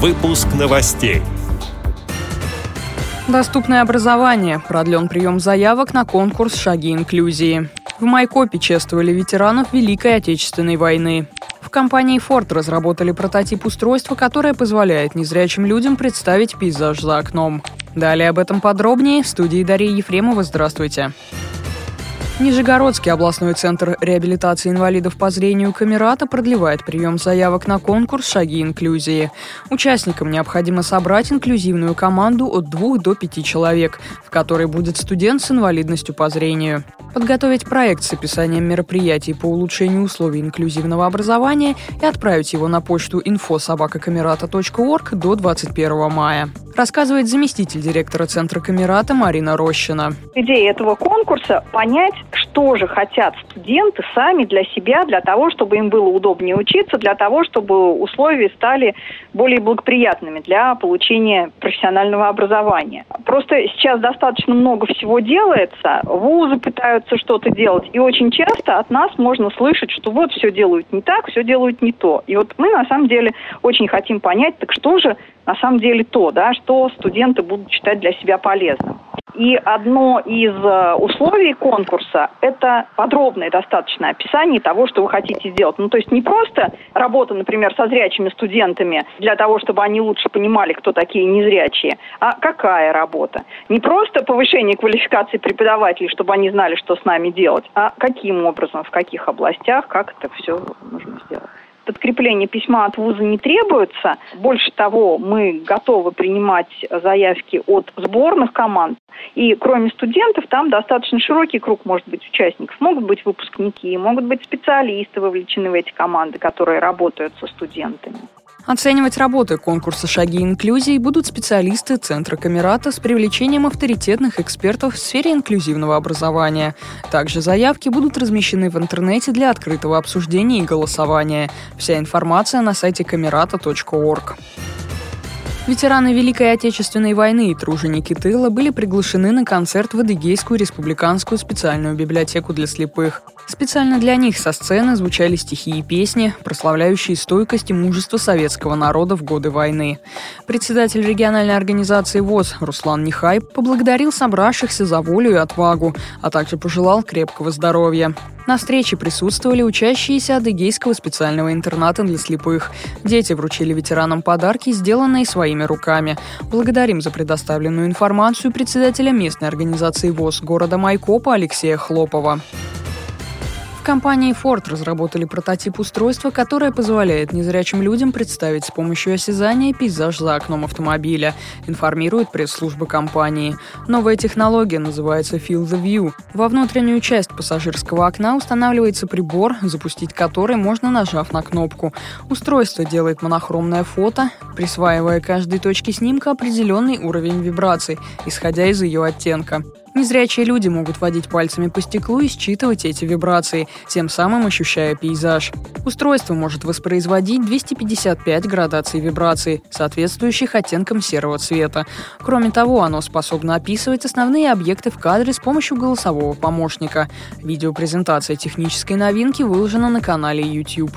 Выпуск новостей. Доступное образование. Продлен прием заявок на конкурс «Шаги инклюзии». В Майкопе чествовали ветеранов Великой Отечественной войны. В компании Ford разработали прототип устройства, которое позволяет незрячим людям представить пейзаж за окном. Далее об этом подробнее в студии Дарьи Ефремова. Здравствуйте. Нижегородский областной центр реабилитации инвалидов по зрению Камерата продлевает прием заявок на конкурс «Шаги инклюзии». Участникам необходимо собрать инклюзивную команду от двух до пяти человек, в которой будет студент с инвалидностью по зрению. Подготовить проект с описанием мероприятий по улучшению условий инклюзивного образования и отправить его на почту info.sobakacamerata.org до 21 мая рассказывает заместитель директора Центра Камерата Марина Рощина. Идея этого конкурса – понять, что же хотят студенты сами для себя, для того, чтобы им было удобнее учиться, для того, чтобы условия стали более благоприятными для получения профессионального образования. Просто сейчас достаточно много всего делается, вузы пытаются что-то делать, и очень часто от нас можно слышать, что вот все делают не так, все делают не то. И вот мы на самом деле очень хотим понять, так что же на самом деле то, да, что студенты будут считать для себя полезным. И одно из э, условий конкурса – это подробное достаточно описание того, что вы хотите сделать. Ну, то есть не просто работа, например, со зрячими студентами для того, чтобы они лучше понимали, кто такие незрячие, а какая работа. Не просто повышение квалификации преподавателей, чтобы они знали, что с нами делать, а каким образом, в каких областях, как это все нужно сделать подкрепление письма от вуза не требуется. Больше того, мы готовы принимать заявки от сборных команд. И кроме студентов, там достаточно широкий круг может быть участников. Могут быть выпускники, могут быть специалисты вовлечены в эти команды, которые работают со студентами. Оценивать работы конкурса «Шаги инклюзии» будут специалисты Центра Камерата с привлечением авторитетных экспертов в сфере инклюзивного образования. Также заявки будут размещены в интернете для открытого обсуждения и голосования. Вся информация на сайте камерата.орг. Ветераны Великой Отечественной войны и труженики тыла были приглашены на концерт в Адыгейскую республиканскую специальную библиотеку для слепых. Специально для них со сцены звучали стихи и песни, прославляющие стойкость и мужество советского народа в годы войны. Председатель региональной организации ВОЗ Руслан Нехай поблагодарил собравшихся за волю и отвагу, а также пожелал крепкого здоровья. На встрече присутствовали учащиеся Адыгейского специального интерната для слепых. Дети вручили ветеранам подарки, сделанные своими руками. Благодарим за предоставленную информацию председателя местной организации ВОЗ города Майкопа Алексея Хлопова компании Ford разработали прототип устройства, которое позволяет незрячим людям представить с помощью осязания пейзаж за окном автомобиля, информирует пресс-служба компании. Новая технология называется Feel the View. Во внутреннюю часть пассажирского окна устанавливается прибор, запустить который можно нажав на кнопку. Устройство делает монохромное фото, присваивая каждой точке снимка определенный уровень вибраций, исходя из ее оттенка. Незрячие люди могут водить пальцами по стеклу и считывать эти вибрации, тем самым ощущая пейзаж. Устройство может воспроизводить 255 градаций вибраций, соответствующих оттенкам серого цвета. Кроме того, оно способно описывать основные объекты в кадре с помощью голосового помощника. Видеопрезентация технической новинки выложена на канале YouTube.